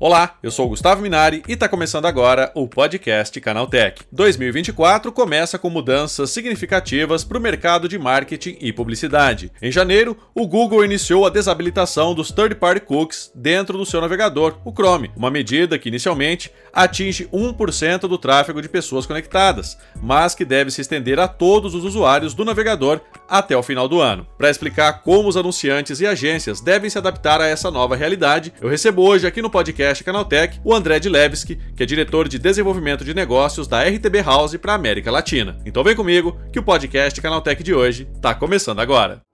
Olá, eu sou o Gustavo Minari e está começando agora o podcast Canaltech. 2024 começa com mudanças significativas para o mercado de marketing e publicidade. Em janeiro, o Google iniciou a desabilitação dos third-party cookies dentro do seu navegador, o Chrome, uma medida que inicialmente atinge 1% do tráfego de pessoas conectadas, mas que deve se estender a todos os usuários do navegador até o final do ano. Para explicar como os anunciantes e agências devem se adaptar a essa nova realidade, eu recebo hoje aqui no podcast Canaltech, o André Dilevski, que é diretor de desenvolvimento de negócios da RTB House para a América Latina. Então vem comigo que o podcast Canaltech de hoje está começando agora.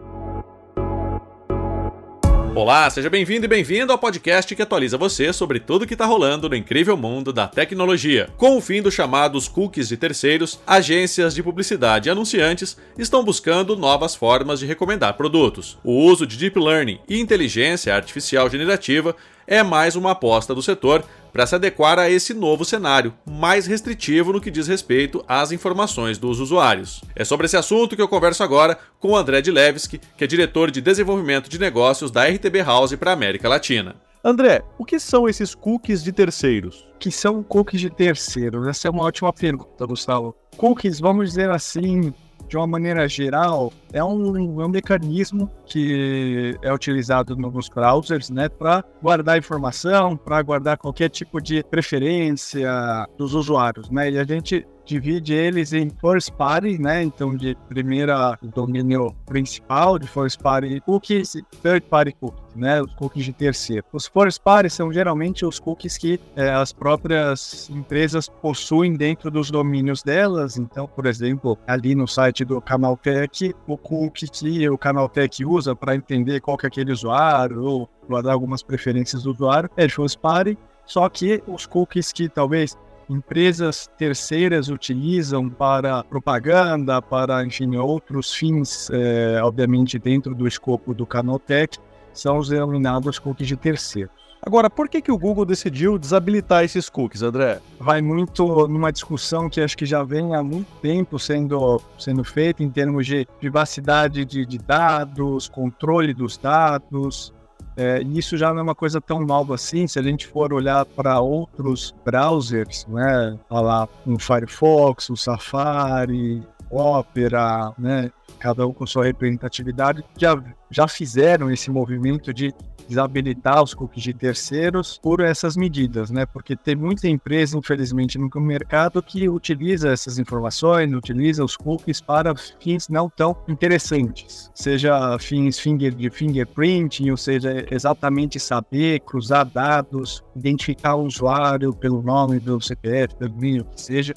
Olá, seja bem-vindo e bem-vindo ao podcast que atualiza você sobre tudo que está rolando no incrível mundo da tecnologia. Com o fim dos chamados cookies de terceiros, agências de publicidade e anunciantes estão buscando novas formas de recomendar produtos. O uso de deep learning e inteligência artificial generativa é mais uma aposta do setor para se adequar a esse novo cenário, mais restritivo no que diz respeito às informações dos usuários. É sobre esse assunto que eu converso agora com o André Dilevski, que é diretor de desenvolvimento de negócios da RTB House para a América Latina. André, o que são esses cookies de terceiros? que são cookies de terceiros? Essa é uma ótima pergunta, Gustavo. Cookies, vamos dizer assim, de uma maneira geral, é um, é um mecanismo que é utilizado nos browsers, né, para guardar informação, para guardar qualquer tipo de preferência dos usuários, né? E a gente divide eles em first party, né? Então, de primeira domínio principal de first party cookies e third party cookies, né? Os cookies de terceiro. Os first party são geralmente os cookies que é, as próprias empresas possuem dentro dos domínios delas. Então, por exemplo, ali no site do Canaltech, o cookie que o Canaltech usa para entender qual que é aquele usuário ou guardar algumas preferências do usuário é party. Só que os cookies que talvez empresas terceiras utilizam para propaganda, para, enfim, outros fins, é, obviamente, dentro do escopo do Canaltech, são os denominados cookies de terceiros. Agora, por que, que o Google decidiu desabilitar esses cookies, André? Vai muito numa discussão que acho que já vem há muito tempo sendo, sendo feita em termos de privacidade de, de dados, controle dos dados, é, isso já não é uma coisa tão nova assim. Se a gente for olhar para outros browsers, né, lá o Firefox, o Safari, Opera, né, cada um com sua representatividade, já, já fizeram esse movimento de desabilitar os cookies de terceiros por essas medidas, né? Porque tem muita empresa, infelizmente, no mercado que utiliza essas informações, utiliza os cookies para fins não tão interessantes, seja fins finger, de fingerprinting, ou seja, exatamente saber, cruzar dados, identificar o usuário pelo nome, pelo CPF, pelo e-mail, que seja.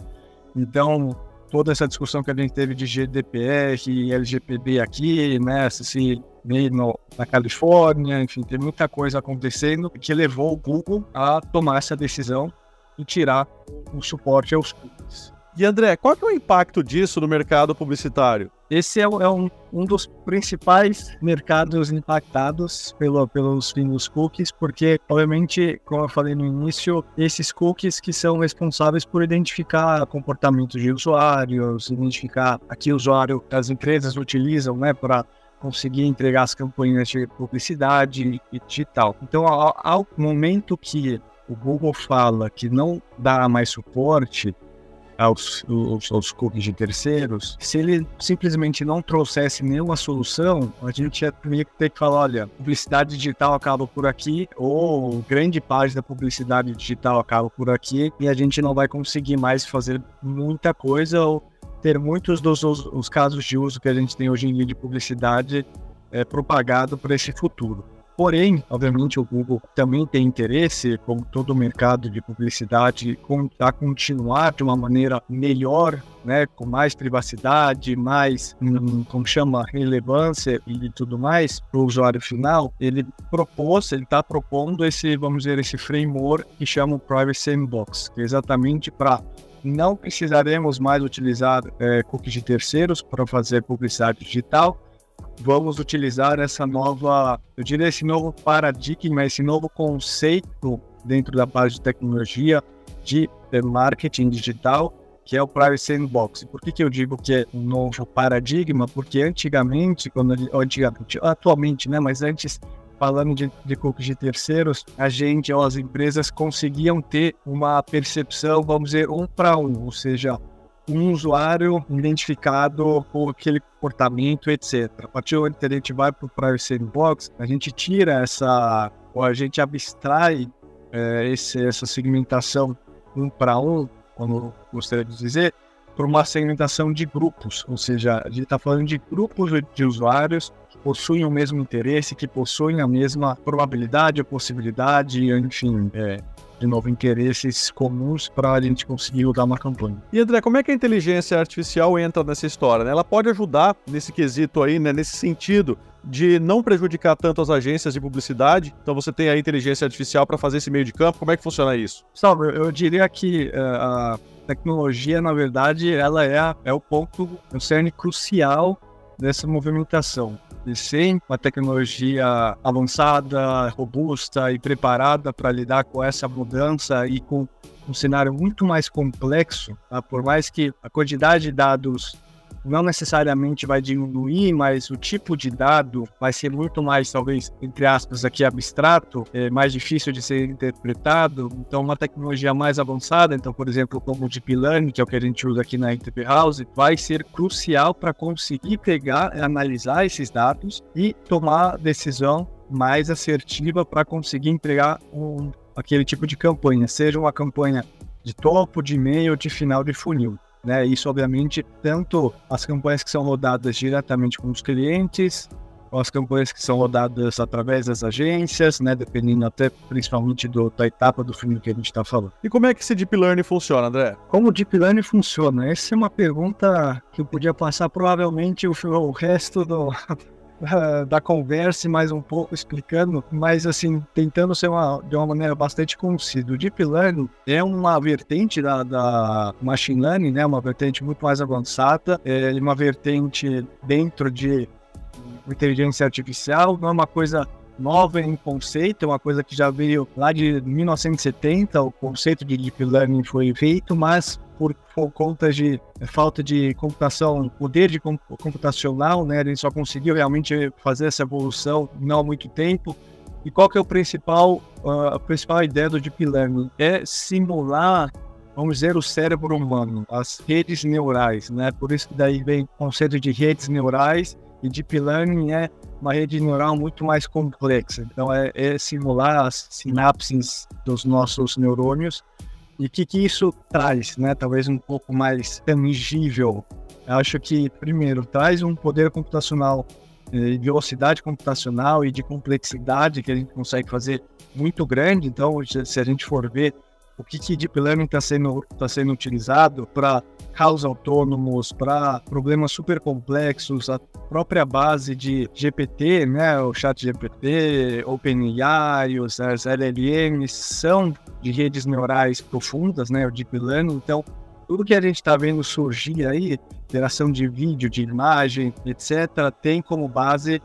Então, toda essa discussão que a gente teve de GDPR e LGPD aqui, né, se no, na Califórnia, enfim, tem muita coisa acontecendo que levou o Google a tomar essa decisão e tirar o suporte aos cookies. E André, qual é o impacto disso no mercado publicitário? Esse é, é um, um, dos principais mercados impactados pelo, pelos fins dos cookies, porque, obviamente, como eu falei no início, esses cookies que são responsáveis por identificar comportamentos de usuários, identificar a que usuário as empresas utilizam né, para conseguir entregar as campanhas de publicidade e digital. Então, ao, ao momento que o Google fala que não dá mais suporte aos, aos, aos, cookies de terceiros, se ele simplesmente não trouxesse nenhuma solução, a gente ia ter que falar, olha, publicidade digital acaba por aqui, ou grande parte da publicidade digital acaba por aqui, e a gente não vai conseguir mais fazer muita coisa, ou ter muitos dos os, os casos de uso que a gente tem hoje em dia de publicidade é, propagado para esse futuro. Porém, obviamente, o Google também tem interesse, como todo o mercado de publicidade, a continuar de uma maneira melhor, né, com mais privacidade, mais, hum, como chama, relevância e tudo mais para o usuário final. Ele propôs, ele está propondo esse, vamos dizer, esse framework que chama o Privacy Sandbox, que é exatamente para não precisaremos mais utilizar é, cookies de terceiros para fazer publicidade digital. Vamos utilizar essa nova, eu diria esse novo paradigma, esse novo conceito dentro da parte de tecnologia de é, marketing digital, que é o Privacy Sandbox. Por que, que eu digo que é um novo paradigma? Porque antigamente, quando antigamente, atualmente, né, mas antes falando de, de cookies de terceiros, a gente ou as empresas conseguiam ter uma percepção, vamos dizer, um para um, ou seja, um usuário identificado por aquele comportamento, etc. A partir do momento que a gente vai para o Privacy Sandbox, a gente tira essa, ou a gente abstrai é, esse, essa segmentação um para um, como gostaria de dizer, por uma segmentação de grupos, ou seja, a gente está falando de grupos de usuários que possuem o mesmo interesse, que possuem a mesma probabilidade, possibilidade, enfim, é, de novo, interesses comuns para a gente conseguir usar uma campanha. E André, como é que a inteligência artificial entra nessa história? Né? Ela pode ajudar nesse quesito aí, né, nesse sentido de não prejudicar tanto as agências de publicidade. Então você tem a inteligência artificial para fazer esse meio de campo. Como é que funciona isso? Salve, eu diria que uh, a tecnologia, na verdade, ela é, é o ponto, o cerne crucial dessa movimentação e sem uma tecnologia avançada, robusta e preparada para lidar com essa mudança e com um cenário muito mais complexo, tá? por mais que a quantidade de dados não necessariamente vai diminuir, mas o tipo de dado vai ser muito mais, talvez, entre aspas, aqui abstrato, é mais difícil de ser interpretado. Então, uma tecnologia mais avançada, então, por exemplo, como o Deep Learning, que é o que a gente usa aqui na NTP House, vai ser crucial para conseguir pegar, analisar esses dados e tomar decisão mais assertiva para conseguir entregar um, aquele tipo de campanha, seja uma campanha de topo, de meio, de final de funil. Né? Isso, obviamente, tanto as campanhas que são rodadas diretamente com os clientes, ou as campanhas que são rodadas através das agências, né? Dependendo até principalmente do, da etapa do filme que a gente está falando. E como é que esse Deep Learning funciona, André? Como o Deep Learning funciona? Essa é uma pergunta que eu podia passar provavelmente o, o resto do, da conversa e mais um pouco explicando, mas assim, tentando ser uma, de uma maneira bastante concisa. O Deep Learning é uma vertente da, da Machine Learning, né, uma vertente muito mais avançada, é uma vertente dentro de inteligência artificial, não é uma coisa nova em conceito, é uma coisa que já veio lá de 1970, o conceito de Deep Learning foi feito, mas por, por conta de falta de computação, poder de computacional, né? Ele só conseguiu realmente fazer essa evolução não há muito tempo. E qual que é o principal, uh, a principal ideia do Deep Learning? É simular, vamos dizer, o cérebro humano, as redes neurais, né? Por isso que daí vem o conceito de redes neurais e Deep Learning é uma rede neural muito mais complexa. Então, é, é simular as sinapses dos nossos neurônios e o que, que isso traz, né? Talvez um pouco mais tangível. Eu acho que, primeiro, traz um poder computacional, eh, velocidade computacional e de complexidade que a gente consegue fazer muito grande. Então, se a gente for ver o que, que Deep Learning está sendo, tá sendo utilizado para carros autônomos, para problemas super complexos, a própria base de GPT, né, o chat GPT, OpenAI, os LLMs são de redes neurais profundas, né, o Deep Learning, então tudo que a gente está vendo surgir aí, geração de vídeo, de imagem, etc., tem como base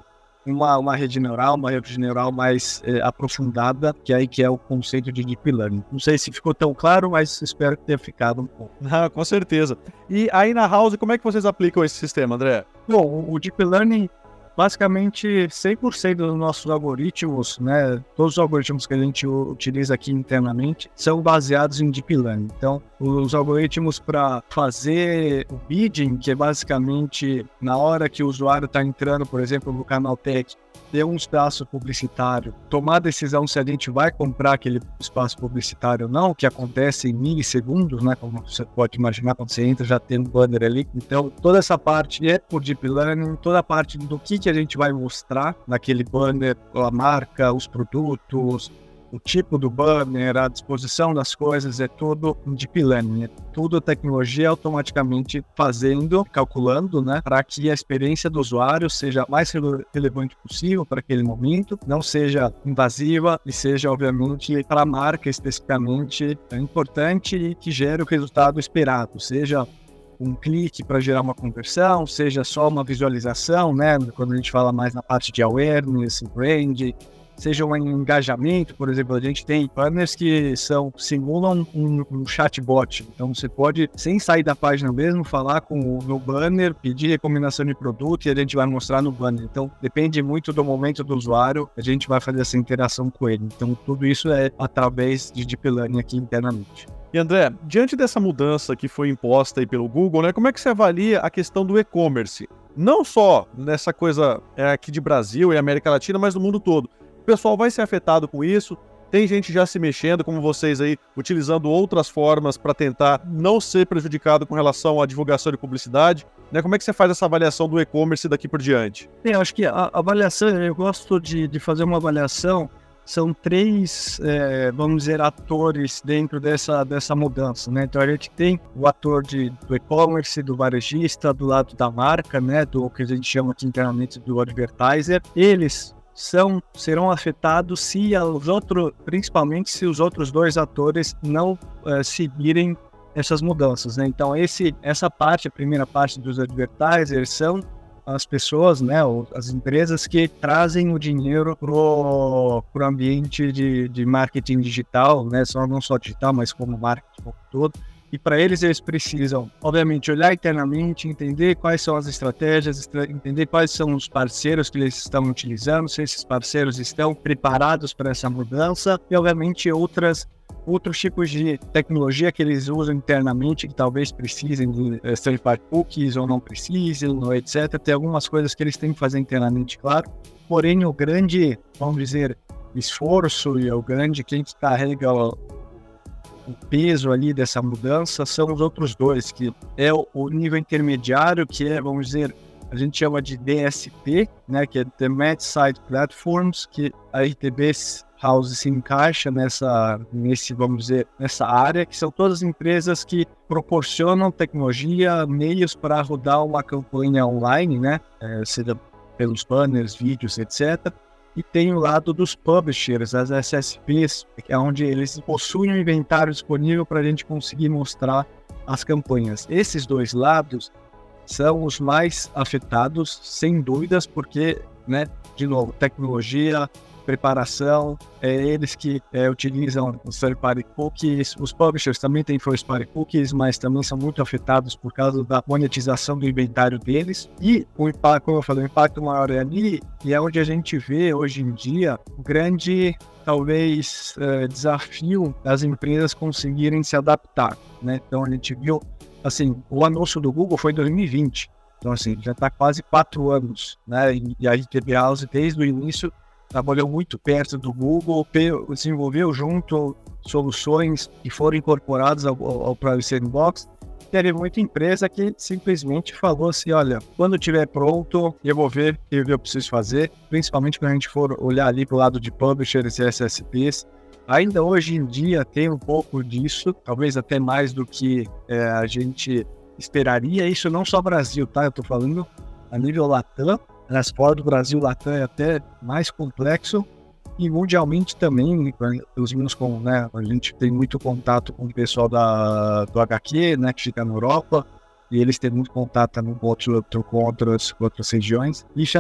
uma, uma rede neural, uma rede neural mais é, aprofundada, que aí que é o conceito de Deep Learning. Não sei se ficou tão claro, mas espero que tenha ficado um pouco. Ah, com certeza. E aí na House, como é que vocês aplicam esse sistema, André? Bom, o Deep Learning basicamente 100% dos nossos algoritmos, né, todos os algoritmos que a gente utiliza aqui internamente são baseados em Deep Learning. Então, os algoritmos para fazer o bidding, que é basicamente na hora que o usuário está entrando, por exemplo, no canal Tech, ter um espaço publicitário, tomar a decisão se a gente vai comprar aquele espaço publicitário ou não, que acontece em milissegundos, né? Como você pode imaginar quando você entra, já tem um banner ali. Então, toda essa parte é por Deep Learning, toda a parte do que, que a gente vai mostrar naquele banner, a marca, os produtos, o tipo do banner, a disposição das coisas, é tudo deep learning, é tudo tecnologia automaticamente fazendo, calculando, né, para que a experiência do usuário seja mais relevante possível para aquele momento, não seja invasiva e seja, obviamente, para a marca especificamente importante e que gere o resultado esperado, seja um clique para gerar uma conversão, seja só uma visualização, né? Quando a gente fala mais na parte de awareness, brand, seja um engajamento, por exemplo, a gente tem banners que são simulam um, um chatbot. Então você pode, sem sair da página mesmo, falar com o meu banner, pedir recomendação de produto e a gente vai mostrar no banner. Então depende muito do momento do usuário, a gente vai fazer essa interação com ele. Então tudo isso é através de Deep Learning aqui internamente. E André, diante dessa mudança que foi imposta aí pelo Google, né, como é que você avalia a questão do e-commerce? Não só nessa coisa é, aqui de Brasil e América Latina, mas no mundo todo. O pessoal vai ser afetado com isso. Tem gente já se mexendo, como vocês aí, utilizando outras formas para tentar não ser prejudicado com relação à divulgação de publicidade. Né? Como é que você faz essa avaliação do e-commerce daqui por diante? eu acho que a avaliação, eu gosto de, de fazer uma avaliação são três, é, vamos dizer, atores dentro dessa, dessa mudança, né? Então a gente tem o ator de, do e-commerce, do varejista, do lado da marca, né? Do que a gente chama aqui internamente do advertiser. Eles são serão afetados se os outros, principalmente se os outros dois atores não é, seguirem essas mudanças, né? Então esse, essa parte, a primeira parte dos advertisers são as pessoas, né, as empresas que trazem o dinheiro pro, pro ambiente de, de marketing digital, né, só, não só digital, mas como marketing como todo. E para eles, eles precisam, obviamente, olhar internamente, entender quais são as estratégias, entender quais são os parceiros que eles estão utilizando, se esses parceiros estão preparados para essa mudança e, obviamente, outras outros tipos de tecnologia que eles usam internamente, que talvez precisem de uh, third-party cookies ou não precisem, etc. Tem algumas coisas que eles têm que fazer internamente, claro. Porém, o grande, vamos dizer, esforço e o grande quem carrega o, peso ali dessa mudança são os outros dois, que é o, nível intermediário, que é, vamos dizer, a gente chama de DSP, né, que é Demand Side Platforms, que a RTB House se encaixa nessa, nesse, vamos dizer, nessa área, que são todas empresas que proporcionam tecnologia, meios para rodar uma campanha online, né? É, seja pelos banners, vídeos, etc. E tem o lado dos publishers, as SSPs, que é onde eles possuem o inventário disponível para a gente conseguir mostrar as campanhas. Esses dois lados são os mais afetados, sem dúvidas, porque, né, de novo, tecnologia, preparação, é eles que é, utilizam os third-party cookies, os publishers também têm first-party cookies, mas também são muito afetados por causa da monetização do inventário deles, e o impacto, como eu falei, o impacto maior é ali, e é onde a gente vê hoje em dia o grande talvez é, desafio das empresas conseguirem se adaptar, né? Então a gente viu, assim, o anúncio do Google foi em 2020, então assim, já está quase quatro anos, né? E a ITB House desde o início trabalhou muito perto do Google, desenvolveu junto soluções que foram incorporadas ao, ao Sandbox. Teve muita empresa que simplesmente falou assim: olha, quando estiver pronto, eu vou ver o que eu preciso fazer, principalmente quando a gente for olhar ali para o lado de publishers e SSPs. Ainda hoje em dia tem um pouco disso, talvez até mais do que é, a gente esperaria. Isso não só Brasil, tá? Eu estou falando a nível Latam, nas fora do Brasil, Latam é até mais complexo e mundialmente também, os menos com, né, a gente tem muito contato com o pessoal da, do HQ, né, que fica na Europa, e eles têm muito contato com, outro, com, outras, outras regiões. E isso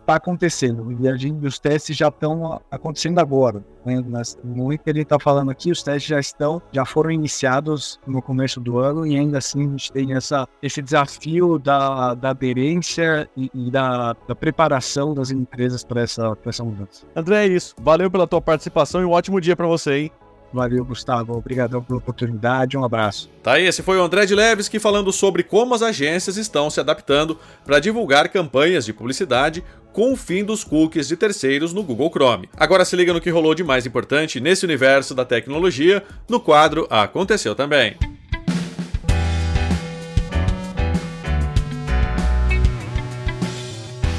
está acontecendo. E a gente, os testes já estão acontecendo agora. Né? Nas, no momento que ele está falando aqui, os testes já estão, já foram iniciados no começo do ano e ainda assim a gente tem essa, esse desafio da, da aderência e, e da, da, preparação das empresas para essa, essa mudança. André, é isso. Valeu pela tua participação e um ótimo dia para você, hein? Valeu, Gustavo. Obrigadão pela oportunidade. Um abraço. Tá aí, esse foi o André de Leves que falando sobre como as agências estão se adaptando para divulgar campanhas de publicidade com o fim dos cookies de terceiros no Google Chrome. Agora se liga no que rolou de mais importante nesse universo da tecnologia no quadro Aconteceu Também.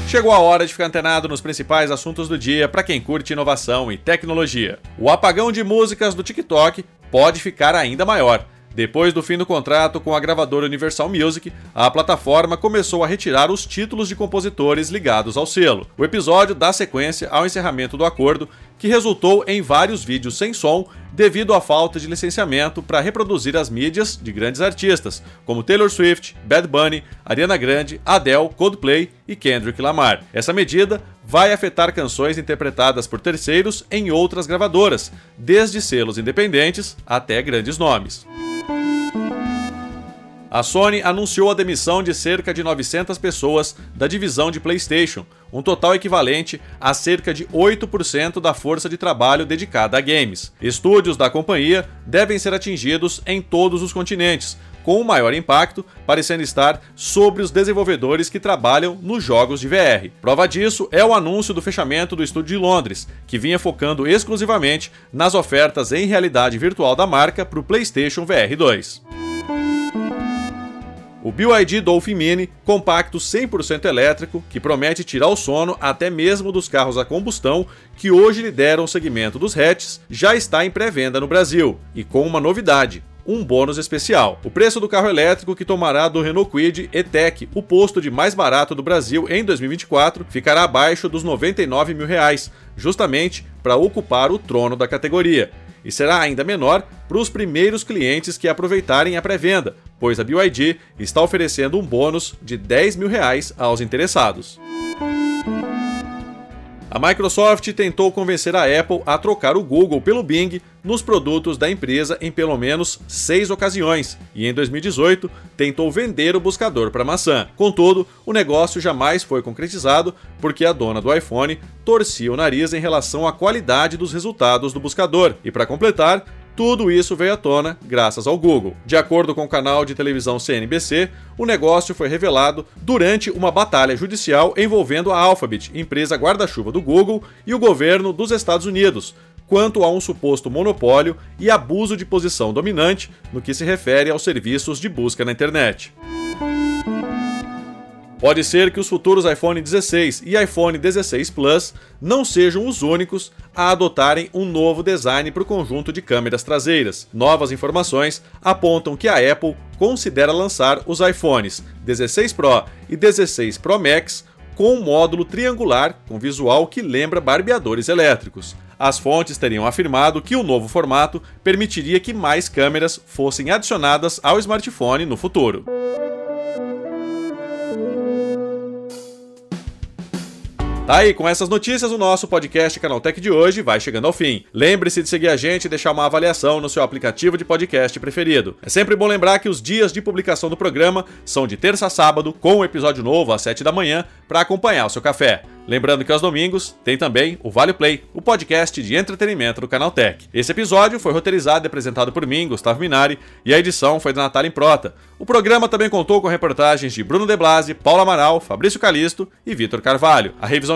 Chegou a hora de ficar antenado nos principais assuntos do dia para quem curte inovação e tecnologia. O apagão de músicas do TikTok pode ficar ainda maior. Depois do fim do contrato com a gravadora Universal Music, a plataforma começou a retirar os títulos de compositores ligados ao selo. O episódio dá sequência ao encerramento do acordo que resultou em vários vídeos sem som devido à falta de licenciamento para reproduzir as mídias de grandes artistas, como Taylor Swift, Bad Bunny, Ariana Grande, Adele, Coldplay e Kendrick Lamar. Essa medida vai afetar canções interpretadas por terceiros em outras gravadoras, desde selos independentes até grandes nomes. A Sony anunciou a demissão de cerca de 900 pessoas da divisão de PlayStation, um total equivalente a cerca de 8% da força de trabalho dedicada a games. Estúdios da companhia devem ser atingidos em todos os continentes, com o maior impacto parecendo estar sobre os desenvolvedores que trabalham nos jogos de VR. Prova disso é o anúncio do fechamento do estúdio de Londres, que vinha focando exclusivamente nas ofertas em realidade virtual da marca para o PlayStation VR 2. O BYD Dolphin Mini, compacto 100% elétrico, que promete tirar o sono até mesmo dos carros a combustão que hoje lideram o segmento dos hatches, já está em pré-venda no Brasil, e com uma novidade, um bônus especial. O preço do carro elétrico que tomará do Renault Kwid E-Tech, o posto de mais barato do Brasil em 2024, ficará abaixo dos 99 mil reais, justamente para ocupar o trono da categoria e será ainda menor para os primeiros clientes que aproveitarem a pré-venda, pois a BYD está oferecendo um bônus de 10 mil reais aos interessados. A Microsoft tentou convencer a Apple a trocar o Google pelo Bing nos produtos da empresa em pelo menos seis ocasiões, e em 2018 tentou vender o buscador para maçã. Contudo, o negócio jamais foi concretizado porque a dona do iPhone torcia o nariz em relação à qualidade dos resultados do buscador, e para completar, tudo isso veio à tona graças ao Google. De acordo com o canal de televisão CNBC, o negócio foi revelado durante uma batalha judicial envolvendo a Alphabet, empresa guarda-chuva do Google, e o governo dos Estados Unidos, quanto a um suposto monopólio e abuso de posição dominante no que se refere aos serviços de busca na internet. Pode ser que os futuros iPhone 16 e iPhone 16 Plus não sejam os únicos a adotarem um novo design para o conjunto de câmeras traseiras. Novas informações apontam que a Apple considera lançar os iPhones 16 Pro e 16 Pro Max com um módulo triangular com visual que lembra barbeadores elétricos. As fontes teriam afirmado que o novo formato permitiria que mais câmeras fossem adicionadas ao smartphone no futuro. Tá aí, com essas notícias, o nosso podcast Canaltech de hoje vai chegando ao fim. Lembre-se de seguir a gente e deixar uma avaliação no seu aplicativo de podcast preferido. É sempre bom lembrar que os dias de publicação do programa são de terça a sábado, com um episódio novo às 7 da manhã, para acompanhar o seu café. Lembrando que aos domingos tem também o Vale Play, o podcast de entretenimento do Canal Tech. Esse episódio foi roteirizado e apresentado por mim, Gustavo Minari, e a edição foi da Natália Improta. O programa também contou com reportagens de Bruno De Blasi, Paula Amaral, Fabrício Calisto e Vitor Carvalho. A revisão